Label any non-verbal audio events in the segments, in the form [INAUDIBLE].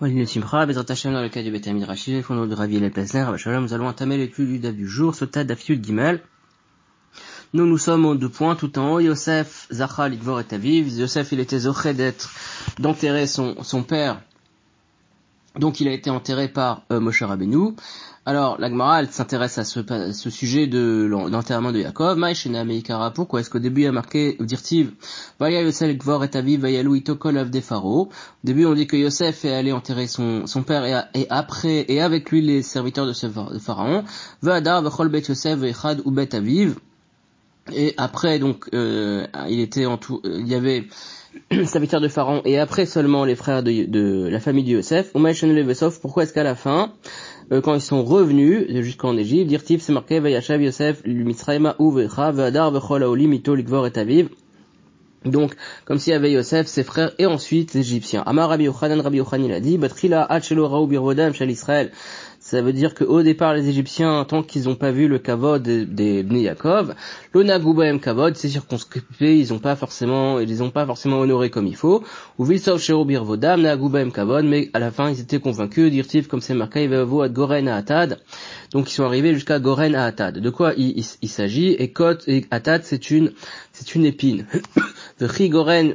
dans le cas du Beth Rachid, le fondement de Ravi El nous allons entamer l'étude du DAF du jour, Sota Dafiud Gimel. Nous, nous sommes en deux points tout en haut. Yosef, Zachal, Idvor et Aviv. Yosef, il était zoché d'être, d'enterrer son, son père. Donc il a été enterré par euh, Moshe Rabbeinu. Alors, l'Agmara, s'intéresse à ce, sujet de l'enterrement de Yaakov. Maïshena Meikara, pourquoi est-ce qu'au début il a marqué Dirtiv Vaya Yosef Gvor et Aviv Vayalou Itokol Av Au début, on dit que Yosef est allé enterrer son, père et, après, et avec lui les serviteurs de ce Pharaon. Vadar Vechol Bet Yosef Vechad Aviv. Et après, donc, euh, il était en tout, il y avait [CLEARS THROAT] serviteurs de Pharaon et après seulement les frères de, la famille de Yosef. Pourquoi est-ce qu'à la fin euh, quand ils sont revenus jusqu'en Égypte, Dirtif c'est marqué Vayashav Yosef Mitzrayma Uvecha Vadar Vechol Aoli Mito Likvor et Aviv. Donc, comme s'il y avait Yosef, ses frères, et ensuite les Égyptiens. Amar Rabbi Yochanan, Rabbi Yochanan il a dit, Batrila Hachelo Raou Birvodam Shal Israël. Ça veut dire qu'au départ, les Égyptiens, tant qu'ils n'ont pas vu le kavod des, des Bnei Yaakov, l'onagoubaem kavod, c'est circonscripé, ils n'ont pas forcément, ils les ont pas forcément honorés comme il faut. Ou vilsov sherobir vodam, nagoubaem kavod, mais à la fin, ils étaient convaincus, dirtif comme c'est marqué, ad goren atad. Donc ils sont arrivés jusqu'à goren atad. De quoi il, s'agit? Et kot et atad, c'est une, c'est une épine. [COUGHS] De goren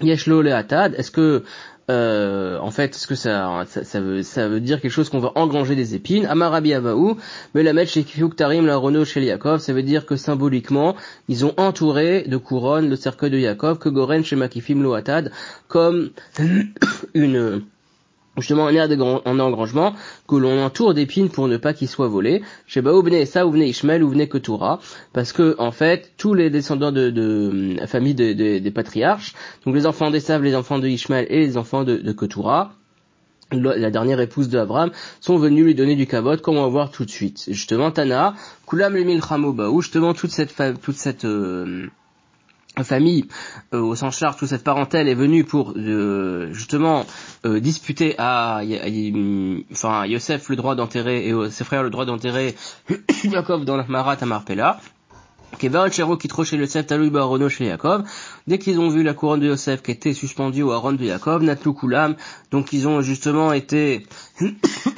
yeshlo le atad. Est-ce que euh, en fait, est-ce que ça, ça, veut, dire quelque chose qu'on va engranger des épines. Amarabi Avaou, mais la chez Tarim, la Renault chez Yaakov, ça veut dire que symboliquement, ils ont entouré de couronnes le cercueil de Yaakov, que Goren chez Makifim Loatad, comme [COUGHS] une justement un air de en engrangement que l'on entoure d'épines pour ne pas qu'il soit volé. Chez Baou venez ça ou venez Ishmael ou venez Ketura, parce que en fait tous les descendants de, la famille des patriarches, donc les enfants d'Esav, les enfants de Ishmael et les enfants de, de la dernière épouse de Abraham, sont venus lui donner du kavod, comme on va voir tout de suite. Justement, Tana, Kulam le Milchamo justement toute cette, toute cette euh, famille euh, au sens large, toute cette parentèle est venue pour euh, justement euh, disputer à, enfin Yosef le droit d'enterrer et ses frères le droit d'enterrer [COUGHS] Jacob dans la Marat à Marpella. Dès qu'ils ont vu la couronne de Yosef qui était suspendue au haron de Jacob, Natlou Kulam, donc ils ont justement été [COUGHS]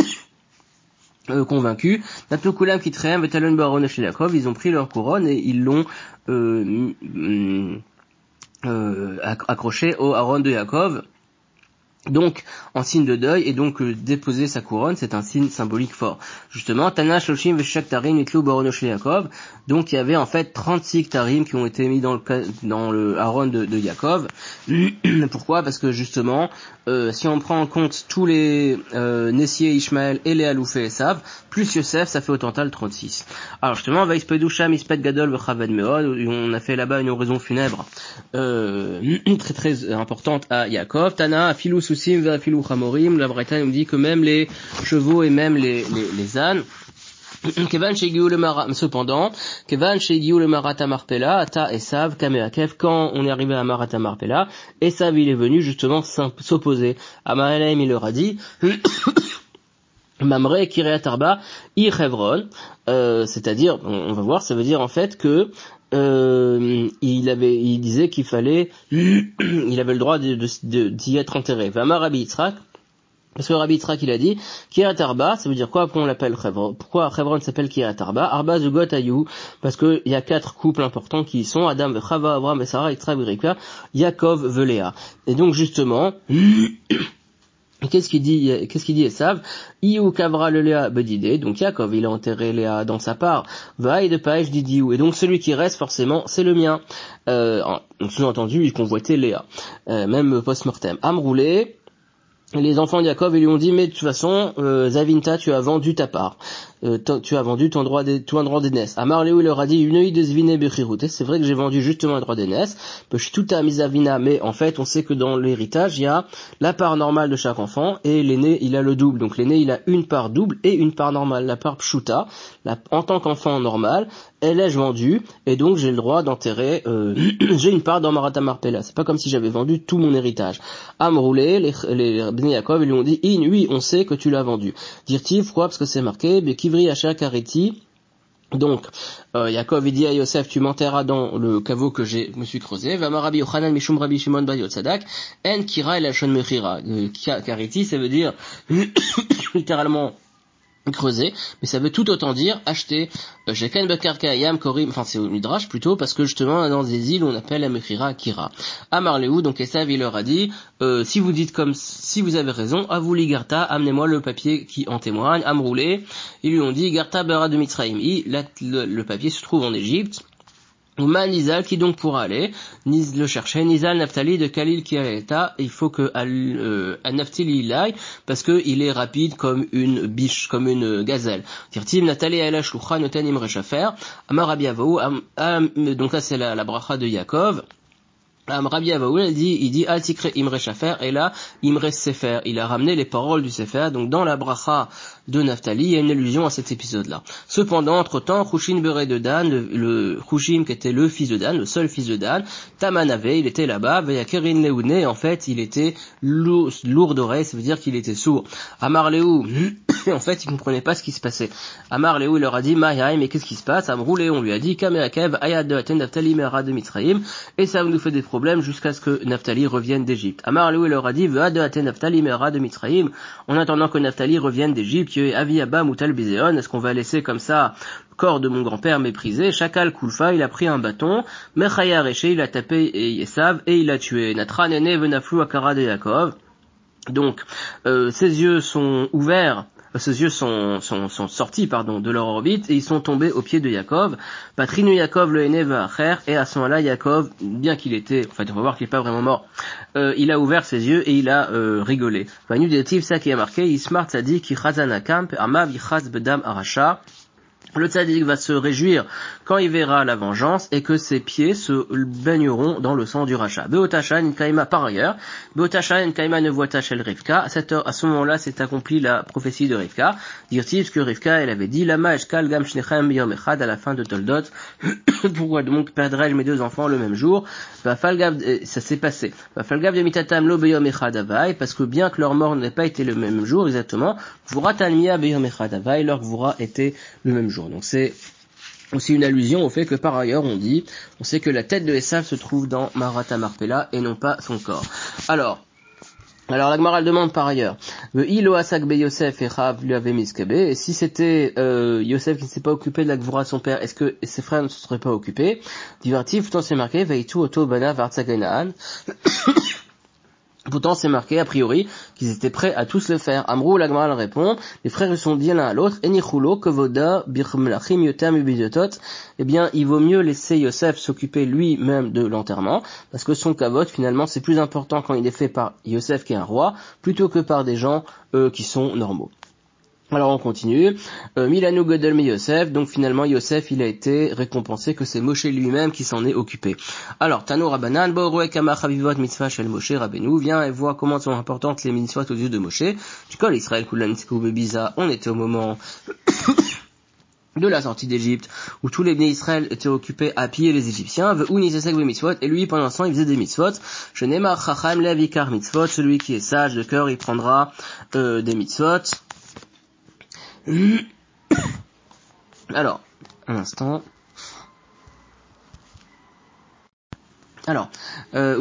convaincus. Natnukulam Kitream Vetalon Baron Jacob, ils ont pris leur couronne et ils l'ont euh, euh, accroché au Aaron de Yaakov donc en signe de deuil et donc euh, déposer sa couronne c'est un signe symbolique fort. Justement Tana Shoshim Veshak Tarim Itlu Yaakov. Donc il y avait en fait 36 Tarim qui ont été mis dans le dans le Aaron de, de Yaakov. [CLEARS THROAT] Pourquoi? Parce que justement euh, si on prend en compte tous les euh, Nessier Ishmael et les Aloufé et Sav plus Yosef ça fait au total 36 alors justement Vaispedusham Ispet Gadol Meod on a fait là-bas une oraison funèbre euh, [CLEARS THROAT] très très importante à Yaakov. Tana Philus la Bretagne nous dit que même les chevaux et même les, les, les ânes, [CLEARS THROAT] cependant, Kevan le Marata Marpella, Ata Esav, Kameakev, quand on est arrivé à Marata Marpella, Esav il est venu justement s'opposer. À Mahalaim il leur a dit, [CLEARS THROAT] Mamre Kiryat Arba, euh, c'est-à-dire, on, va voir, ça veut dire en fait que euh, il avait, il disait qu'il fallait, [CLEARS THROAT] il avait le droit d'y être enterré. Vama Rabbi Yitzhak, parce que Rabbi Yitzhak il a dit, Kirat Arba, ça veut dire quoi Pourquoi on l'appelle Chevron Pourquoi Chevron s'appelle Kirat Arba? Arba Zugot Ayou, parce qu'il y a quatre couples importants qui sont Adam, Chava, Abraham, Sarah, Yitzhak, Yaakov, Velea. Et donc justement, [CLEARS THROAT] Qu'est-ce qu'il dit, qu'est-ce qu'il dit Esav? Iou kavra le Léa bedidé, donc Yaakov il a enterré Léa dans sa part. Va de paèche dit Et donc celui qui reste forcément c'est le mien. Euh, sous-entendu il convoitait Léa, euh, même post-mortem. Amroulé, les enfants de Jacob lui ont dit mais de toute façon euh, Zavinta tu as vendu ta part euh, tu as vendu ton droit ton droit d'aînesse Amar il leur a dit une œil de c'est vrai que j'ai vendu justement un droit d'aînesse tout à misavina mais en fait on sait que dans l'héritage il y a la part normale de chaque enfant et l'aîné il a le double. Donc l'aîné il a une part double et une part normale. La part pshuta en tant qu'enfant normal elle est vendue et donc j'ai le droit d'enterrer euh, [CLEARS THROAT] j'ai une part dans Marata Marpella. C'est pas comme si j'avais vendu tout mon héritage. Amroulé les, les Yaakov, ils lui ont dit, in, oui, on sait que tu l'as vendu. Dire-t-il, pourquoi? Parce que c'est marqué, Bekivri Asha Kareti, Donc, euh, Yaakov dit à Yosef, tu m'enterras dans le caveau que j'ai, me suis creusé. Vama Rabbi Yochanan Mishum Rabbi Shimon Bar Yotzadak, En Kira El Shon Mechira. Kariti, ça veut dire [COUGHS] littéralement creuser, mais ça veut tout autant dire acheter Sheken Bakar Kayam Korim, enfin c'est au Midrash plutôt, parce que justement dans des îles on appelle la Mechira Kira. Amarleou, donc Esav il leur a dit, euh, si vous dites comme si vous avez raison, à vous Garta, amenez-moi le papier qui en témoigne, Amroulé, ils lui ont dit Garta Bara de Mitzrayim, le, le papier se trouve en Égypte, Ma Nizal qui donc pourra aller, Niz le chercher, Nizal Naftali de Khalil l'état, il faut que euh, Naftali il aille parce que il est rapide comme une biche, comme une gazelle. Tirtim Natali Ela Shlucha Noten Imre Shafer, Amar donc là c'est la, la bracha de Yaakov. Rabbi Avaoul, il dit, il dit, Imre Shafer, et là, Imre Sefer. Il a ramené les paroles du Sefer, donc dans la bracha de Naphtali, il y a une allusion à cet épisode-là. Cependant, entre-temps, Khushin Beret de Dan, le, Khushim qui était le fils de Dan, le seul fils de Dan, Tamanave, il était là-bas, Vayakerin Leouné, en fait, il était lourd d'oreille, ça veut dire qu'il était sourd. Amar Léou, [COUGHS] en fait, il comprenait pas ce qui se passait. Amar Léou, il leur a dit, Mahai, mais qu'est-ce qui se passe? Amrou on lui a dit, Kameakev, Ayad de Aten Naphtali Mera de Mitraim, et ça nous fait des problèmes jusqu'à ce que Naphtali revienne d'Égypte. Amar Léou, il leur a dit, Vead de Naphtali de Mitraim, en attendant que Naphtali revienne d'Égypte, Aviaba Moutal Bizéon, est-ce qu'on va laisser comme ça corps de mon grand-père méprisé Chakal Kulfa, il a pris un bâton, Mechaya Reché, il a tapé Yesav et il a tué. Natra Nene Venaflou de Yaakov. Donc, euh, ses yeux sont ouverts ses yeux sont, sont, sont, sortis pardon, de leur orbite et ils sont tombés au pied de Yaakov. Patrinu Yaakov le à Acher et à ce moment-là Yaakov, bien qu'il était, enfin on va voir qu'il n'est pas vraiment mort, euh, il a ouvert ses yeux et il a euh, rigolé. ça qui est marqué, Ismart dit ki Kamp, Amav Bedam Arasha. Le tzaddik va se réjouir quand il verra la vengeance et que ses pieds se baigneront dans le sang du rachat. Beotasha Nkaima par ailleurs, Beotasha Nkaima ne voit Tachel Rivka. À, cette heure, à ce moment-là, s'est accomplie la prophétie de Rivka. Dire-t-il que Rivka, elle avait dit, Lama Eshkal Gam Shnechem Yom Echad à la fin de Toldot. [COUGHS] Pourquoi donc perdrai-je mes deux enfants le même jour? ça s'est passé. Falgav Yomitatam Lo Beyom Echad Avai, parce que bien que leur mort n'ait pas été le même jour exactement, Vura Tanmia Beyom Echad Avai, leur Vura était le même jour. Donc c'est aussi une allusion au fait que par ailleurs on dit, on sait que la tête de Esav se trouve dans Marata Marpella et non pas son corps. Alors, alors la Gemara demande par ailleurs, Yosef et Rav lui avait miskebe, et si c'était euh, Yosef qui ne s'est pas occupé de la Gvura de son père, est-ce que ses frères ne se seraient pas occupés? Divertif, c'est marqué, Veitu Oto Bana Pourtant, c'est marqué, a priori, qu'ils étaient prêts à tous le faire. Amrou, l'agmal répond, les frères sont dit l'un à l'autre, Enichulo, Kovoda, Birmlachim, Yotam, Eh bien, il vaut mieux laisser Yosef s'occuper lui-même de l'enterrement, parce que son kavod, finalement, c'est plus important quand il est fait par Yosef qui est un roi, plutôt que par des gens qui sont normaux. Alors on continue. Euh, Milano Godel Yosef, donc finalement Yosef il a été récompensé que c'est Moshe lui-même qui s'en est occupé. Alors Tano Rabanan, Chavivot Mitzvah Shel Moshe Rabbeinu, vient et voit comment sont importantes les mitzvot aux yeux de Moshe. Tu connais Israël Kulan Bebiza, on était au moment [COUGHS] de la sortie d'Égypte, où tous les bénis Israël étaient occupés à piller les Égyptiens, et lui pendant temps il faisait des mitzvot, je n'ai chacham levikar mitzvot, celui qui est sage de cœur il prendra euh, des mitzvot, [COUGHS] Alors, un instant. Alors, euh,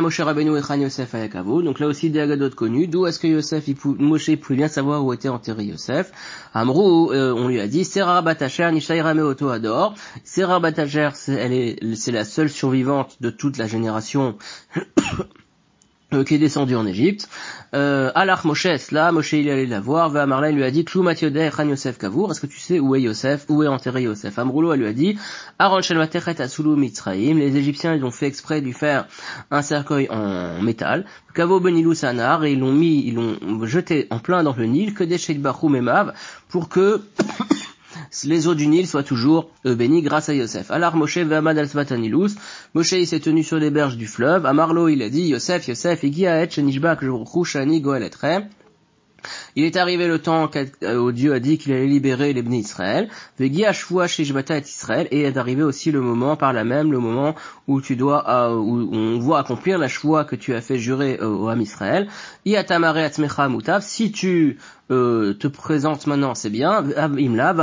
Moshe Rabbeinu et Yosef Ayakavo. Donc là aussi des agadot connus. D'où est-ce que Yosef, il Moshe pouvait bien savoir où était enterré Yosef? Amrou, euh, on lui a dit, Serra Batacher, Nishaira Meoto Ador. Serra Batacher, c'est la seule survivante de toute la génération qui est descendu en Égypte. Euh, Alach Moshe là, Moshe il allait la voir, va Marla lui a dit Klou Khan Yosef Kavour, est-ce que tu sais où est Yosef, où est enterré Yosef? Amroulo elle lui a dit Aaron Shelmatechet Asulu Mitzraim, les Égyptiens ils ont fait exprès de lui faire un cercueil en métal, Kavo Benilou Sanar, et ils l'ont mis, ils l'ont jeté en plein dans le Nil, que des Sheikh Bahou Memav, pour que les eaux du Nil soient toujours euh, bénies grâce à Yosef. Alors Moshe ve'amad al Moshe il s'est tenu sur les berges du fleuve, à Marlo il a dit Yosef, Yosef, Igia et Shani Goel Il est arrivé le temps où Dieu a dit qu'il allait libérer les bénis Israël. Israël. Et est arrivé aussi le moment, par là même, le moment où tu dois, euh, où on voit accomplir la choix que tu as fait jurer euh, au Ham Israël. Si tu euh, te présente maintenant, c'est bien, imla,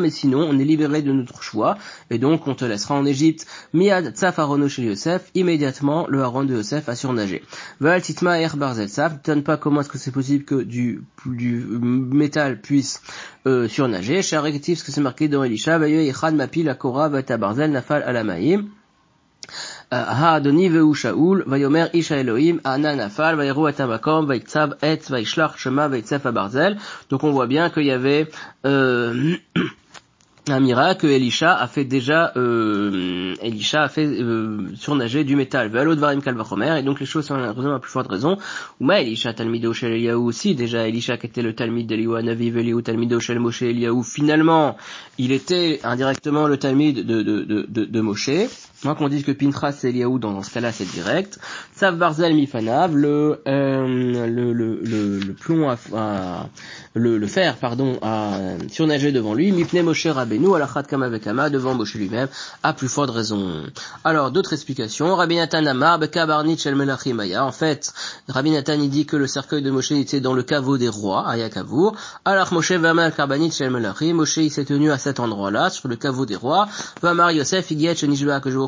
mais sinon on est libéré de notre choix, et donc on te laissera en Égypte. Miad tzafarono chez Yosef, immédiatement le haron de Yosef a surnagé. Val titma er barzel saf, ne pas comment est-ce que c'est possible que du, du métal puisse euh, surnager. Chez ce que c'est marqué dans Elisha, vayo yechad mapi la kora barzel nafal alamaim. האדוני והוא שאול, ויאמר איש האלוהים, ענה נפל, ויראו את המקום, ויצב עץ, וישלח שמע, ויצף הברזל. Donc on voit bien qu'il y avait euh, [CLEARS THROAT] un miracle que Elisha a fait déjà, euh, Elisha a fait euh, surnager du métal. Et donc les choses sont la raison la plus forte raison. Ou Elisha Talmido Shel Eliyahu aussi, déjà Elisha qui était le Talmid d'Eliyahu Anavi Eliyahu Talmido Shel Moshe Eliyahu, finalement, il était indirectement le Talmid de, de, de, de, de Moshe. Moi qu'on dise que Pintras c'est Eliyahu, dans, ce cas-là c'est direct. Sav Barzel Mifanav, le, euh, le, le, le, le, plomb à, le, le fer, pardon, à surnager devant lui. Mipne Moshe Rabbeinu, alachat kama vekama, devant Moshe lui-même, à plus forte raison. Alors, d'autres explications. Rabbi Nathan Amar, Bekabarnit Shel Melachimaya. En fait, Rabbi Nathan il dit que le cercueil de Moshe était dans le caveau des rois, à Yakavour. Alors Moshe Vamal Karbanit Shel Melachim. Moshe il s'est tenu à cet endroit-là, sur le caveau des rois. Vamar Yosef, Igiat Shenishba, que je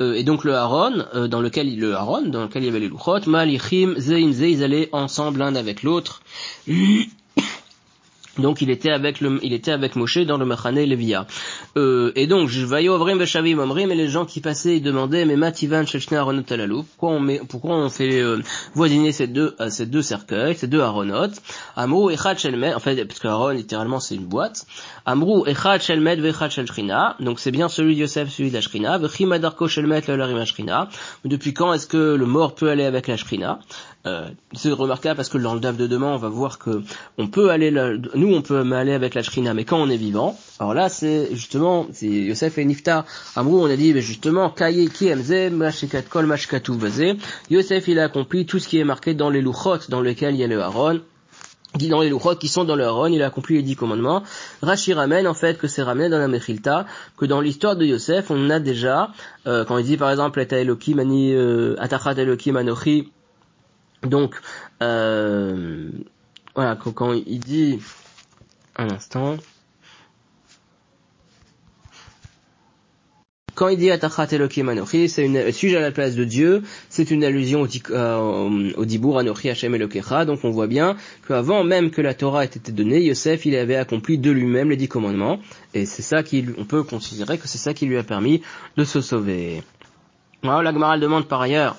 euh, et donc le Haron, euh, dans lequel le Haron, dans lequel il y avait les Luchot, Malichim, Zeim, ensemble l'un avec l'autre. Donc il était avec le, il était avec Moshe dans le Machane Levia. Euh, et donc je voyais Ovrim Veshavim Omrim et les gens qui passaient ils demandaient mais Mativan Shechne Aronot Alalou pourquoi on met, pourquoi on fait euh, voisiner ces deux euh, ces deux cercueils ces deux Aronot? Amrou Echad Shelmet en fait parce que Aaron littéralement c'est une boîte. Amrou Echad Shelmet Vechad Shel donc c'est bien celui de Yosef celui de la Shrina Vechim Adarko Shelmet Lelarim Shrina depuis quand est-ce que le mort peut aller avec la c'est remarquable parce que dans le DAF de demain, on va voir que on peut aller, nous on peut aller avec la shrina, mais quand on est vivant, alors là c'est justement, c'est Yosef et Nifta. Amrou, on a dit, mais justement, Kaye ki emze, mashikat kol mashkatu vazé. Yosef il a accompli tout ce qui est marqué dans les louchot dans lesquels il y a le Haron dans les louchot qui sont dans le Haron, il a accompli les dix commandements. Rashi ramène en fait que c'est ramené dans la Mechilta, que dans l'histoire de Yosef, on a déjà, euh, quand il dit par exemple, Eta Elohim ani, euh, Atachat Elohim donc, euh, voilà, quand, il dit, un instant, quand il dit Atachat Elohim Anochi, c'est une sujet à la place de Dieu, c'est une allusion au, euh, au Dibour Anochi Hashem Elokecha, donc on voit bien qu'avant même que la Torah ait été donnée, Yosef il avait accompli de lui-même les dix commandements, et c'est ça qui, on peut considérer que c'est ça qui lui a permis de se sauver. Alors la demande par ailleurs,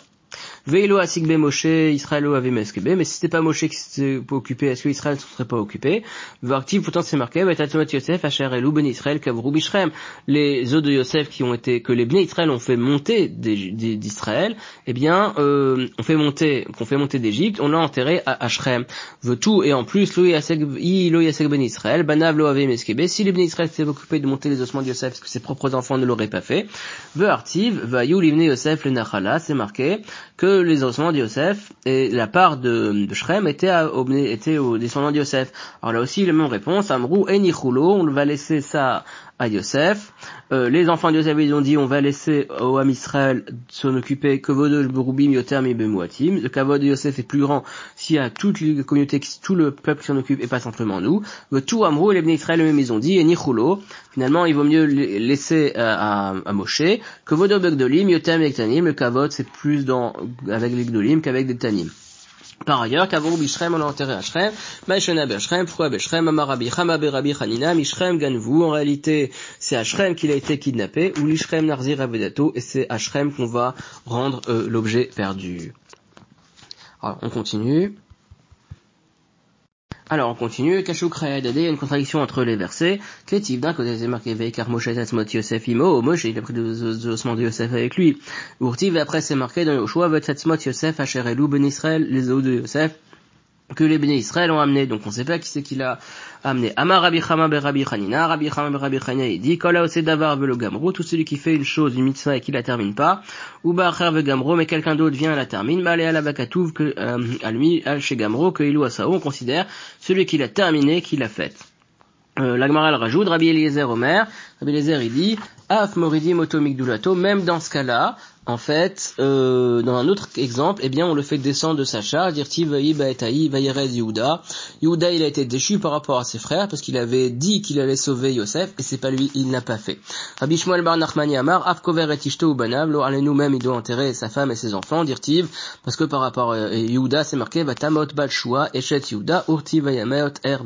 Veilo asigbe Moshe, Israël avait meskebe, mais si c'était pas Moshe qui s'était occupé, est-ce que Israël ne serait pas occupé? Vartiv, pourtant c'est marqué, Yosef, Asher Elou, Ben Israël, Kavrou. Les eaux de Yosef qui ont été, que les Ben Israël ont fait monter d'Israël, eh bien, euh, on fait monter, qu'on fait monter d'Égypte, on l'a enterré à Ashrem. Veut tout, et en plus, Lo Yasek Ben Israël, Banav Lo meskebe. Si les Ben Israël s'étaient occupés de monter les ossements de Yosef, parce que ses propres enfants ne l'auraient pas fait, Ve Artiv, Vayou Livne Yosef le Nachala, c'est marqué que les ossements de Yosef et la part de, de Shrem était, à, était aux descendants de Yosef. Alors là aussi, la même réponse, Amrou et Nichulo, on va laisser ça à Yosef. Euh, les enfants de Yosef, ils ont dit, on va laisser au Ham Israël s'en occuper, que de Berubim Yoter Bemouatim. Le kavod de Yosef est plus grand s'il y a toute la communauté, tout le peuple qui s'en occupe et pas simplement nous. Tout Amrou et les Israël eux-mêmes, ils ont dit, et Nichulo, finalement, il vaut mieux laisser à, à, Moshe, que Vodo Begdolim, Yoter Ektanim, le kavod c'est plus dans, avec les Gdolim qu'avec des Tanim. Par ailleurs, Kavorou Bishrem, on l'a enterré à Shrem, Maïshena Beshrem, pourquoi Beshrem, Amarabi, Hamabe Rabbi Hanina, Mishrem Ganvou, en réalité, c'est à Shrem qu'il a été kidnappé, ou l'Ishrem Narzir Avedato, et c'est à Shrem qu'on va rendre euh, l'objet perdu. Alors, on continue. Alors on continue, Kashuk il y a une contradiction entre les versets. Kétiv, d'un côté c'est marqué Veikar Moshe Tatzmot Yosef Imo, Moshe il a pris des ossements de Yosef avec lui. Urtiv, après c'est marqué dans Yoshua, Tatzmot Yosef Asher Elou Ben Israël, les os de Yosef, que les bénis Israël ont amené, donc on ne sait pas qui c'est qui l'a amené. Amar Rabbi Chama be Rabbi Chanina, Rabbi Chama be Rabbi il dit, Kola ose davar velo gamro, tout celui qui fait une chose, une mitzvah et qui la termine pas, ou ba'acher ve gamro, mais quelqu'un d'autre vient et la termine, malé à la vakatouv, que, euh, à lui, chez gamro, que ilou asao, on considère celui qui l'a terminé, qui l'a fait. Euh, L'Agmara rajoute, Rabbi Eliezer Omer, Rabbi Eliezer il dit, Af moridi motomigdulato, même dans ce cas-là, en fait, euh, dans un autre exemple, eh bien, on le fait descendre de sa charge, dire Yehuda. Yehuda, il a été déchu par rapport à ses frères parce qu'il avait dit qu'il allait sauver Yosef et c'est pas lui, il n'a pas fait. Rabbi Shmuel bar Nachmani Amar, Afkover et Ishto Banav, nous-mêmes, il doit enterrer sa femme et ses enfants, dire parce que par rapport à Yehuda, c'est marqué Vatamot Balshua, Eshet Yehuda, Urti Vayameot Er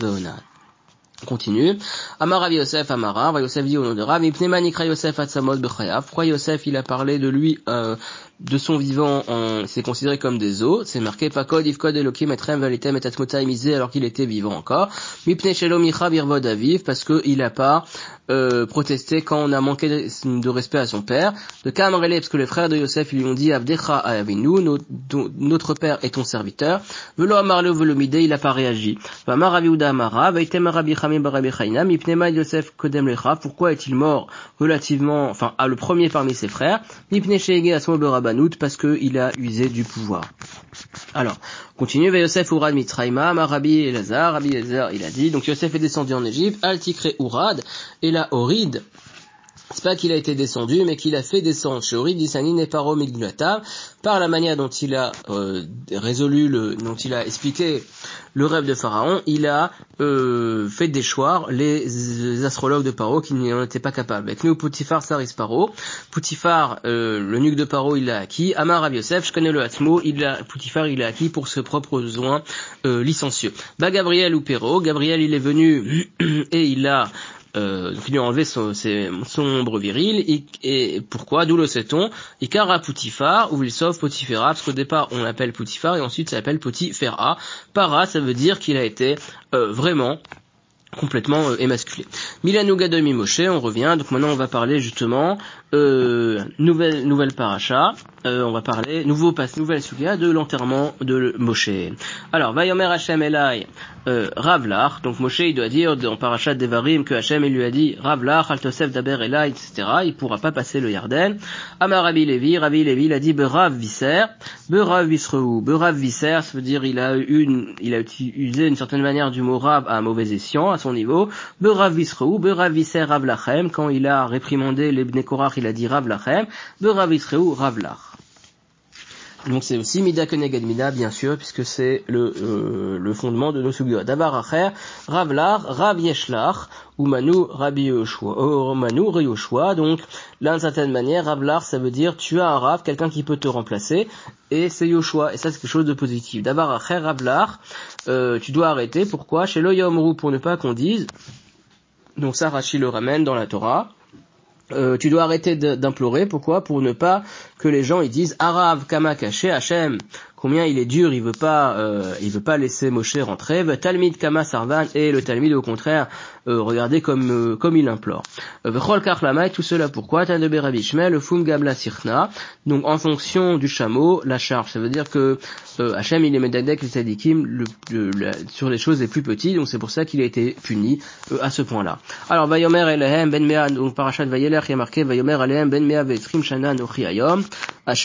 continue. Amar Rav Yosef Amara, Rav Yosef dit au nom de Rav, Nikra Yosef Atzamot Bechayav. Pourquoi Yosef il a parlé de lui euh, de son vivant, c'est considéré comme des os. C'est marqué Pakod Ivkod Elokim Etrem Valitem et Atmota alors qu'il était vivant encore. Mipne Shelo Micha Birvod Aviv parce qu'il n'a pas euh, protesté quand on a manqué de, respect à son père. De Kamarele parce que les frères de Yosef lui ont dit Avdecha Avinu, notre père est ton serviteur. Velo Amarle Velomide, il n'a pas réagi. Vamar Raviuda Amara, Vaitem Rabbi Chamim Barabi Mipnema Yosef Kodem Lecha. Pourquoi est-il mort relativement, enfin, à le premier parmi ses frères? Mipne Shege Asmo Banout parce qu'il a usé du pouvoir. Alors, continue, Yosef Urad Mitraima, Marabi Elazar, Rabbi Elazar, il a dit, donc Yosef est descendu en Égypte, Altikre Urad, et là Orid, c'est pas qu'il a été descendu, mais qu'il a fait descendre Disanin et Paro par la manière dont il a euh, résolu, le, dont il a expliqué le rêve de Pharaon, il a euh, fait déchoir les, astrologues de Paro qui n'en étaient pas capables. Avec nous, Poutifar Saris Paro. Poutifar, euh, le nuque de Paro, il l'a acquis. Amar Rav je connais le Hatmo, il a, Poutifar, il l'a acquis pour ses propres besoins euh, licencieux. Bah Gabriel ou Perro, Gabriel, il est venu [CLEARS THROAT] et il a euh, donc il lui a enlevé son, ombre viril, et, pourquoi D'où le sait-on? Ikara Poutifar, ou il sauve Poutifera, parce qu'au départ on l'appelle Poutifar, et ensuite ça s'appelle Poutifera. Para, ça veut dire qu'il a été euh, vraiment complètement euh, émasculé. Milano Gadomi Moshe, on revient, donc maintenant on va parler justement euh, nouvelle nouvelle paracha, euh, on va parler nouveau passe nouvelle de l'enterrement de Moshe. Alors Vayomer Hashem euh, Ravlach, donc Moshe il doit dire dans parachat Devarim que Hashem il lui a dit Ravlach Altosef Daber Elai etc. Il pourra pas passer le Yarden. Amar Rabbi Levi, Rabbi Levi il a dit Berav Visser, Berav Visreu, Berav Visser, ça veut dire il a une il a utilisé une certaine manière du mot Rav à un mauvais escient à son niveau. Berav Visreu, Berav Visser Ravlachem quand il a réprimandé les Bnekorach il a dit Rav Lachem, Rav Israël, Rav Lach. Donc c'est aussi Mida Keneged Mida, bien sûr, puisque c'est le, euh, le fondement de nos sugiyot. D'abord, Acher, Rav Lach, Rav Yeshlach, ou Manu Rabbi Yoshua, oh, Manu Yoshua. Donc, là, d'une certaine manière, Rav Lach, ça veut dire tu as un Rav, quelqu'un qui peut te remplacer, et c'est Yoshua, et ça c'est quelque chose de positif. D'abord, Acher, Rav Lach, euh, tu dois arrêter, pourquoi? Chez Loyomru, pour ne pas qu'on dise, donc ça, Rashi le ramène dans la Torah, euh, tu dois arrêter d'implorer. Pourquoi? Pour ne pas que les gens ils disent Arav kama Hachem combien il est dur, il veut pas, euh, il veut pas laisser Moshe rentrer. Talmid kama sarvan et le Talmid au contraire, euh, regardez comme euh, comme il implore. Euh, Vechol karlamai tout cela pourquoi? Tan de le fum gabla sirna. Donc en fonction du chameau, la charge. Ça veut dire que euh, Hachem il est medadek le sadikim le, sur les choses les plus petites. Donc c'est pour ça qu'il a été puni euh, à ce point-là. Alors Vayomer Elehem ben mea donc parachat Vayeler qui a marqué Vayomer Elehem ben mea ve'trim shana nochi ayom.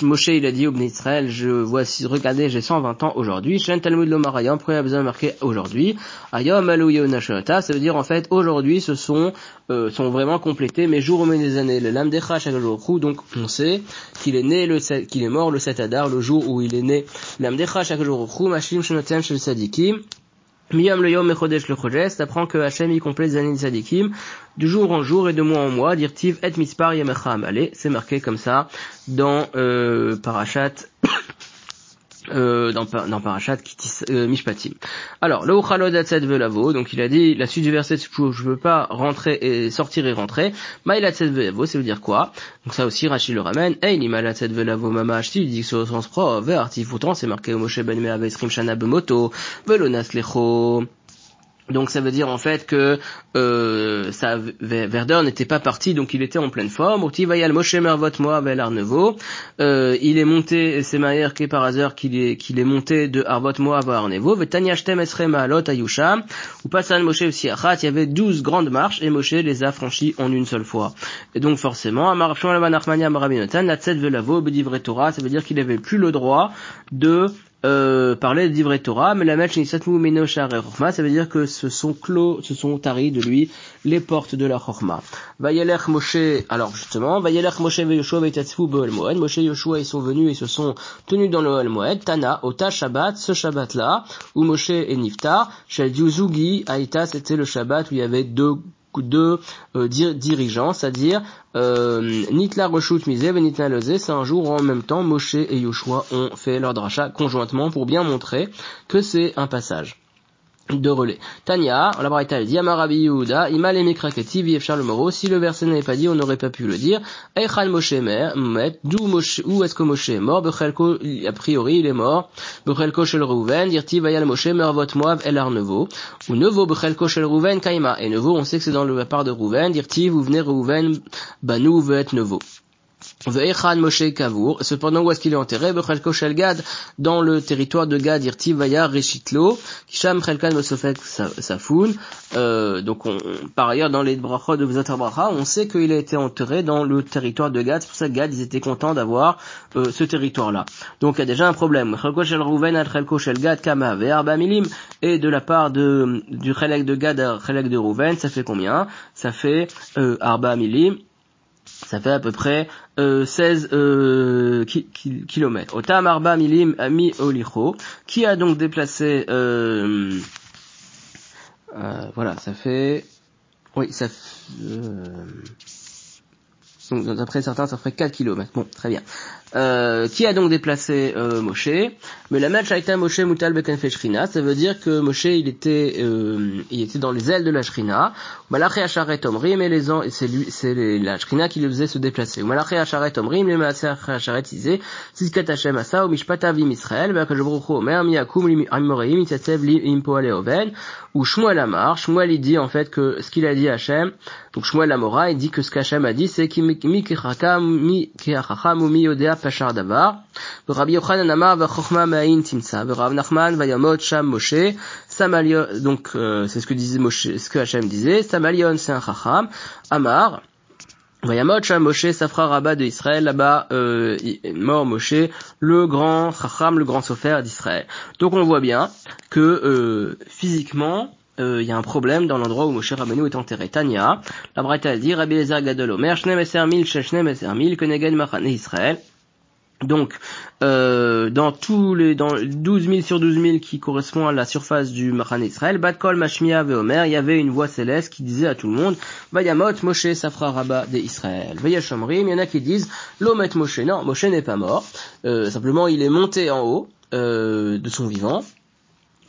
Moshe il a dit au Israël je vois regarde regardez, j'ai 120 ans aujourd'hui. Shen Talmud Lomar Ayom, a besoin de marquer aujourd'hui Ayom Alou Yonashota, ça veut dire en fait aujourd'hui ce sont euh, sont vraiment complétés mes jours au des années. Le Lamdecha Shakajorou, donc on sait qu'il est né le qu'il est mort le 7 Adar, le jour où il est né. Lamdecha Shakajorou, Mashim Shenotem Shel Sadikim. Miyam le yom mechodesh le chodesh, t'apprends que Hachem y complète les années sadikim, du jour en jour et de mois en mois, dirtiv et mispar yemecha amale, c'est marqué comme ça dans euh, Parashat euh, dans, dans Parashat euh, Mishpatim. Alors, le Uchalodatset velavo, donc il a dit, la suite du verset, je veux pas rentrer et sortir et rentrer. Mailatset velavo, ça veut dire quoi? Donc ça aussi, Rachid le ramène. Hey, ni Mailatset velavo mama il dit que c'est au sens propre, artif, pourtant c'est marqué au Moshe ben Me'avesrim shana bemoto, velonas lecho. Donc ça veut dire en fait que euh, sa verdeur n'était pas partie, donc il était en pleine forme. Moshe Mervot Moab El Arnevo. Euh, il est monté, c'est qui par hasard qu'il est, qu'il est monté de Arvot Moab à Arnevo. Vetanya Shtem Esrema Lot Ayusham. Ou Passan Moshe Achat, il y avait douze grandes marches et Moshe les a franchies en une seule fois. Et donc forcément, Amar Shmuel Nachmania Marabinotan, la Tzet Velavo, Bedivre Torah, ça veut dire qu'il n'avait plus le droit de euh, parlait d'Ivre Torah, mais la match ça veut dire que ce sont clos, ce sont taris de lui les portes de la Chorma. Vayelech Moshe, alors justement, Vayelech Moshe Yoshua ve'tatzfu be'ol Moed, Moshe et Yoshua ils sont venus et se sont tenus dans le Moed, Tana, Ota Shabbat, ce Shabbat là, où Moshe et Niftar, Shel Yuzugi, Aïta, c'était le Shabbat où il y avait deux deux euh, dirigeants, c'est-à-dire euh, Nitla Reshut Mize Nitla Lozé, c'est un jour où en même temps Moshe et Yoshua ont fait leur dracha conjointement pour bien montrer que c'est un passage de relais. Tanya, la Braïta dit, Amarabi Yehuda, Imal Emikraketi, Viefchar le Moro, si le verset n'avait pas dit, on n'aurait pas pu le dire. Eichal Moshe Met, d'où Moshe, où est-ce que Moshe est mort? Bechelko, a priori, il est mort. Bechelko shel Reuven, dirti, Vayal Moshe, Mervot Moab, El Arnevo. Ou Nevo, Bechelko shel Reuven, Kaima. Et Nevo, on sait que c'est dans la part de Reuven, dirti, vous venez Reuven, Banou, veut être Nevo. Moshe Kavour. Cependant, où est-ce qu'il est enterré? Bechelko Gad, dans le territoire de Gad, Irti Vaya Reshitlo, Kisham Chelkan Mosofet Safoun. Euh, donc, on, par ailleurs, dans les brachot de Bracha, on sait qu'il a été enterré dans le territoire de Gad. C'est pour ça que Gad, ils étaient contents d'avoir euh, ce territoire-là. Donc, il y a déjà un problème. Chelko Shel Rouven Chelko Shel Gad Kama Ve'arba Milim. Et de la part de, du Chelek de Gad à de Rouven, ça fait combien? Ça fait euh, Arba Milim ça fait à peu près euh, 16 euh. Otam Arba Milim Ami Olicho, qui a donc déplacé, euh, euh, voilà, ça fait, oui, ça, euh, donc d'après certains, ça ferait 4 km. Bon, très bien. Euh, qui a donc déplacé euh, Moshe? Mais la match a été Moshe Mutal Bekenfe Shrina, ça veut dire que Moshe il était euh, il était dans les ailes de la Shrina. Malaché Acharet Omrim et les c'est lui c'est la Shrina qui le faisait se déplacer. Malaché Acharet Omrim les Maaser Acharet disait Zizkat Hashem Asa ou Mishpat Avim Israël Bakadosh Baruch Omer Miyakum Amoreim Itatsev Impo Oven ou Shmuel Amar Shmuel il dit en fait que ce qu'il a dit Hashem donc Shmuel Amora il dit que ce qu'Hashem a dit c'est mi Kechakam mi Kechacham ou mi pachar davar. Rabbi Yochanan Amar v'chochma ma'in timsa. Rav Nachman v'yamot sham Moshe. Samalion, donc, euh, c'est ce que disait Moshe, ce que Hachem disait. Samalion, c'est un chacham. Amar. Vayamot Sham Moshe Safra Rabat de Israël, là-bas euh, mort Moshe, le grand Chacham, le grand sofer d'Israël. Donc on voit bien que euh, physiquement, euh, il euh, y a un problème dans l'endroit où Moshe Rabbeinu est enterré. Tania, la Braïta dit, Rabbi Elazar Gadol Omer, Shnem Eser Mil, Shnem Eser Mil, Kenegen Machane Israël, donc, euh, dans tous les, dans 12 000 sur 12 000 qui correspond à la surface du Machan Israël, Batkol, Mashmia, Veomer, il y avait une voix céleste qui disait à tout le monde, Vayamot, Moshe, Safra, Rabba, des Israël. Vayashomrim, il y en a qui disent, Lomet Moshe, non, Moshe n'est pas mort, euh, simplement il est monté en haut, euh, de son vivant,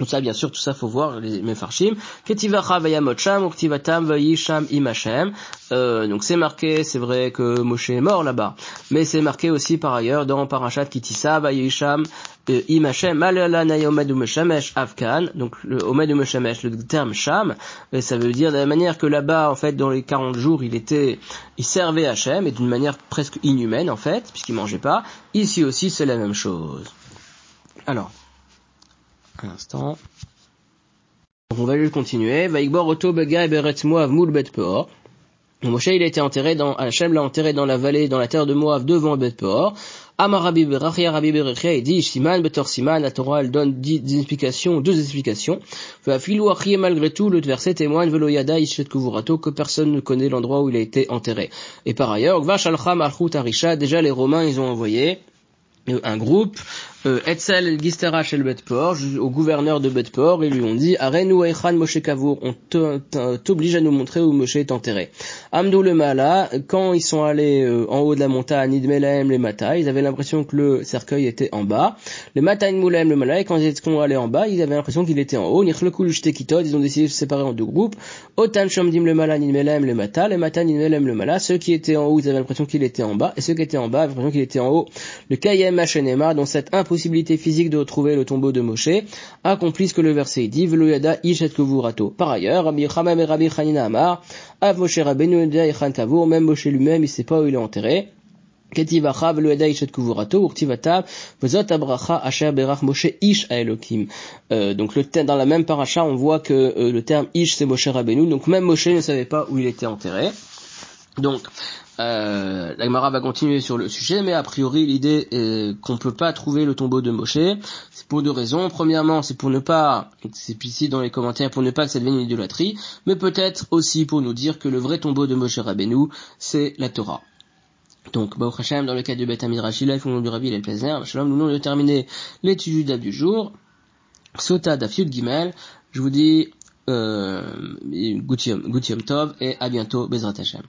tout ça, bien sûr, tout ça, faut voir les mefarshim. Ketivacha vayamocham, uktivatam vayisham imachem. Euh, donc c'est marqué, c'est vrai que Moshe est mort là-bas, mais c'est marqué aussi par ailleurs dans Parashat Kitissa vayisham euh, imachem malala nayomed meshamesh avkan. Donc le omed meshamesh, le terme sham, ça veut dire de la manière que là-bas, en fait, dans les 40 jours, il était, il servait Hachem, et d'une manière presque inhumaine, en fait, puisqu'il mangeait pas. Ici aussi, c'est la même chose. Alors. Un instant. on va juste continuer. Vaikbor Oto Peor. Moshe il a été enterré dans, Hachem l'a enterré dans la vallée, dans la terre de Moab devant Bet Peor. Amar Rabbi Berachia, Rabbi Berachia, il dit, Siman, Betor Siman, la Torah, elle donne dix, explications, deux explications. Filou Achie, malgré tout, le verset témoigne, Velo Yada, Ishet Kuvurato, que personne ne connaît l'endroit où il a été enterré. Et par ailleurs, Gvash Alcham, Alchut Arisha, déjà les Romains, ils ont envoyé un groupe euh, Etzel Gistera chez le Betport, au gouverneur de Betport, ils lui ont dit Arenu Eichan Moshe Kavour, on t'oblige à nous montrer où Moshe est enterré. Amdou le Mala, quand ils sont allés euh, en haut de la montagne, Idmelaem les Mata, ils avaient l'impression que le cercueil était en bas. Les Mata Moulem le Mala, et quand ils sont allés en bas, ils avaient l'impression qu'il était en haut. Nirlekul Shtekitod, ils ont décidé de se séparer en deux groupes. Otan Shomdim le Mala, Nidmelaem le Mata, les Mata Nidmelaem le Mala, ceux qui étaient en haut, ils avaient l'impression qu'il était en bas, et ceux qui étaient en bas avaient l'impression qu'il était en haut. Le Kayem Machenema, dont cette impression possibilité physique de retrouver le tombeau de Moshe, accomplit ce que le verset dit, Veloyada ishet kavurato. Par ailleurs, Rabbi Chamam et Rabbi Chanina Amar, Av Moshe Rabbeinu Kavur, même Moshe lui-même, il sait pas où il est enterré. Euh, donc le dans la même paracha, on voit que euh, le terme ish c'est Moshe Rabbeinu, donc même Moshe ne savait pas où il était enterré. Donc, euh, la Gemara va continuer sur le sujet, mais a priori l'idée est qu'on peut pas trouver le tombeau de Moshe. C'est pour deux raisons. Premièrement, c'est pour ne pas, c'est ici dans les commentaires, pour ne pas que ça devienne une idolâtrie, mais peut-être aussi pour nous dire que le vrai tombeau de Moshe Rabbeinu, c'est la Torah. Donc, Baruch Hashem, dans le cas de Beth Amidrash, il faut du Rabbi et Plaisir. Shalom, nous venons de terminer l'étude du jour. Sota Dafyud Gimel. Je vous dis, euh, Gutium Tov et à bientôt, Bezrat Hashem.